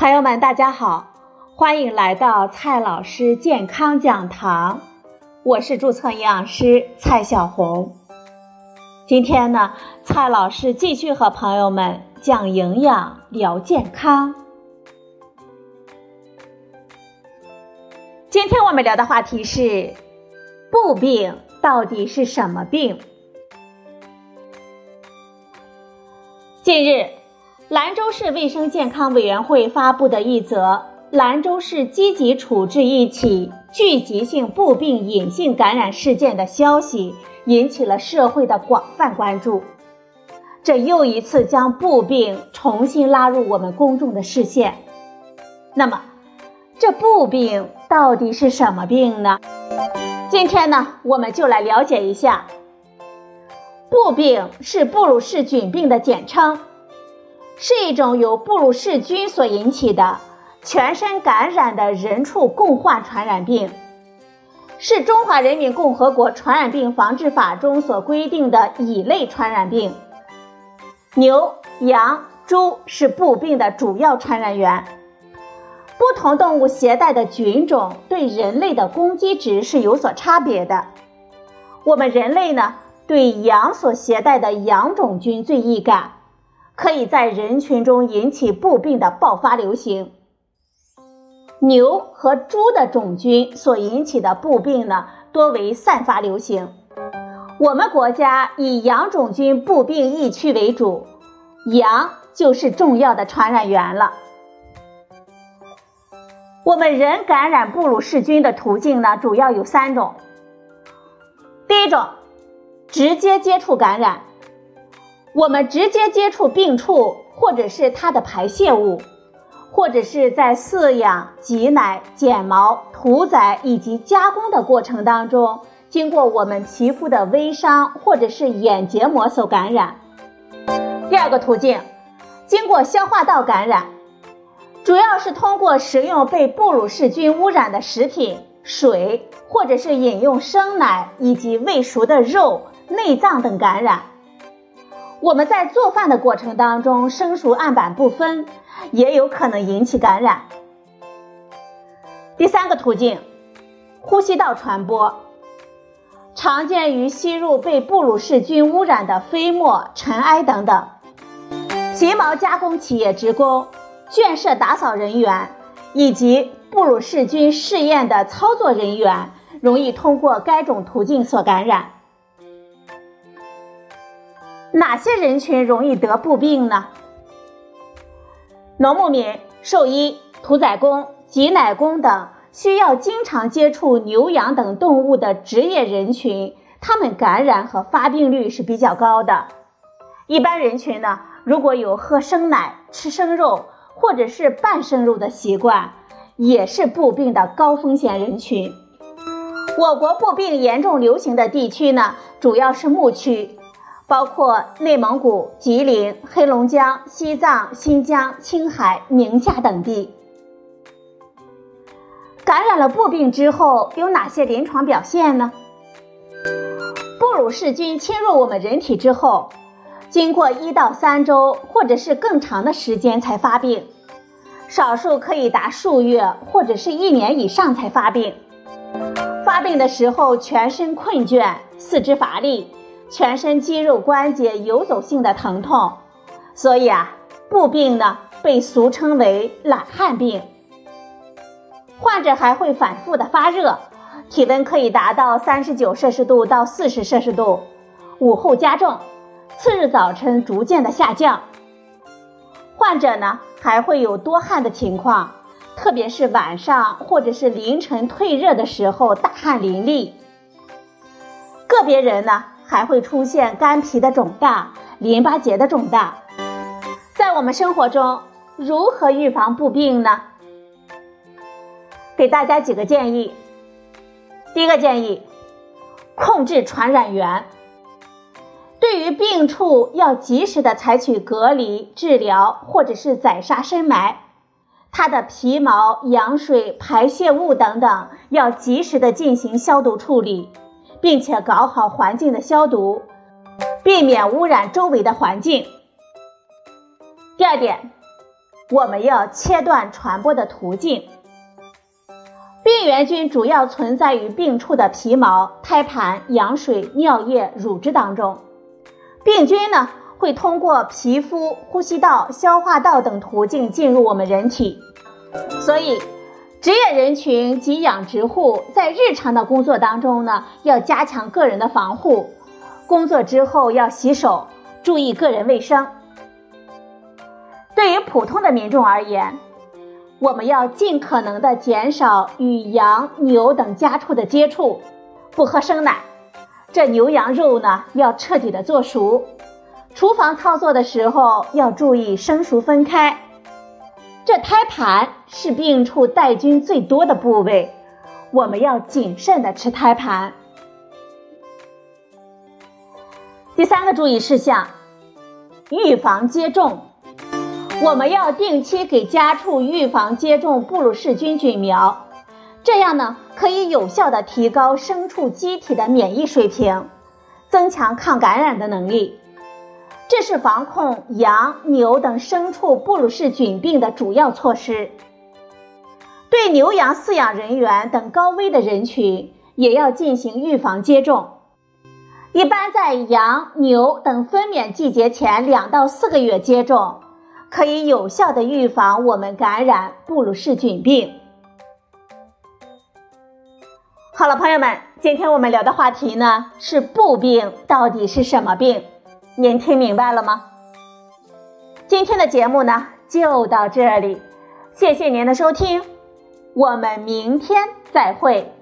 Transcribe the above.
朋友们，大家好，欢迎来到蔡老师健康讲堂，我是注册营养师蔡小红。今天呢，蔡老师继续和朋友们讲营养、聊健康。今天我们聊的话题是：步病到底是什么病？近日。兰州市卫生健康委员会发布的一则兰州市积极处置一起聚集性布病隐性感染事件的消息，引起了社会的广泛关注。这又一次将布病重新拉入我们公众的视线。那么，这布病到底是什么病呢？今天呢，我们就来了解一下。布病是布鲁氏菌病的简称。是一种由布鲁氏菌所引起的全身感染的人畜共患传染病，是中华人民共和国传染病防治法中所规定的乙类传染病。牛、羊、猪是布病的主要传染源。不同动物携带的菌种对人类的攻击值是有所差别的。我们人类呢，对羊所携带的羊种菌最易感。可以在人群中引起布病的爆发流行。牛和猪的种菌所引起的布病呢，多为散发流行。我们国家以羊种菌布病疫区为主，羊就是重要的传染源了。我们人感染布鲁氏菌的途径呢，主要有三种。第一种，直接接触感染。我们直接接触病畜，或者是它的排泄物，或者是在饲养、挤奶、剪毛、屠宰以及加工的过程当中，经过我们皮肤的微伤或者是眼结膜所感染。第二个途径，经过消化道感染，主要是通过食用被布鲁氏菌污染的食品、水，或者是饮用生奶以及未熟的肉、内脏等感染。我们在做饭的过程当中，生熟案板不分，也有可能引起感染。第三个途径，呼吸道传播，常见于吸入被布鲁氏菌污染的飞沫、尘埃等等。皮毛加工企业职工、圈舍打扫人员以及布鲁氏菌试验的操作人员，容易通过该种途径所感染。哪些人群容易得布病呢？农牧民、兽医、屠宰工、挤奶工等需要经常接触牛羊等动物的职业人群，他们感染和发病率是比较高的。一般人群呢，如果有喝生奶、吃生肉或者是半生肉的习惯，也是布病的高风险人群。我国布病严重流行的地区呢，主要是牧区。包括内蒙古、吉林、黑龙江、西藏、新疆、青海、宁夏等地。感染了布病之后有哪些临床表现呢？布鲁氏菌侵入我们人体之后，经过一到三周或者是更长的时间才发病，少数可以达数月或者是一年以上才发病。发病的时候全身困倦，四肢乏力。全身肌肉关节游走性的疼痛，所以啊，步病呢被俗称为懒汉病。患者还会反复的发热，体温可以达到三十九摄氏度到四十摄氏度，午后加重，次日早晨逐渐的下降。患者呢还会有多汗的情况，特别是晚上或者是凌晨退热的时候大汗淋漓。个别人呢。还会出现肝脾的肿大、淋巴结的肿大。在我们生活中，如何预防布病呢？给大家几个建议。第一个建议，控制传染源。对于病处，要及时的采取隔离、治疗或者是宰杀深埋。它的皮毛、羊水、排泄物等等，要及时的进行消毒处理。并且搞好环境的消毒，避免污染周围的环境。第二点，我们要切断传播的途径。病原菌主要存在于病处的皮毛、胎盘、羊水、尿液、乳汁当中。病菌呢会通过皮肤、呼吸道、消化道等途径进入我们人体，所以职业人群及养殖户在日常的工作当中呢，要加强个人的防护，工作之后要洗手，注意个人卫生。对于普通的民众而言，我们要尽可能的减少与羊、牛等家畜的接触，不喝生奶。这牛羊肉呢，要彻底的做熟。厨房操作的时候要注意生熟分开。这胎盘是病处带菌最多的部位，我们要谨慎的吃胎盘。第三个注意事项，预防接种。我们要定期给家畜预防接种布鲁氏菌菌苗，这样呢可以有效的提高牲畜机体的免疫水平，增强抗感染的能力。这是防控羊、牛等牲畜布鲁氏菌病的主要措施。对牛羊饲养人员等高危的人群，也要进行预防接种。一般在羊、牛等分娩季节前两到四个月接种。可以有效的预防我们感染布鲁氏菌病。好了，朋友们，今天我们聊的话题呢是布病到底是什么病？您听明白了吗？今天的节目呢就到这里，谢谢您的收听，我们明天再会。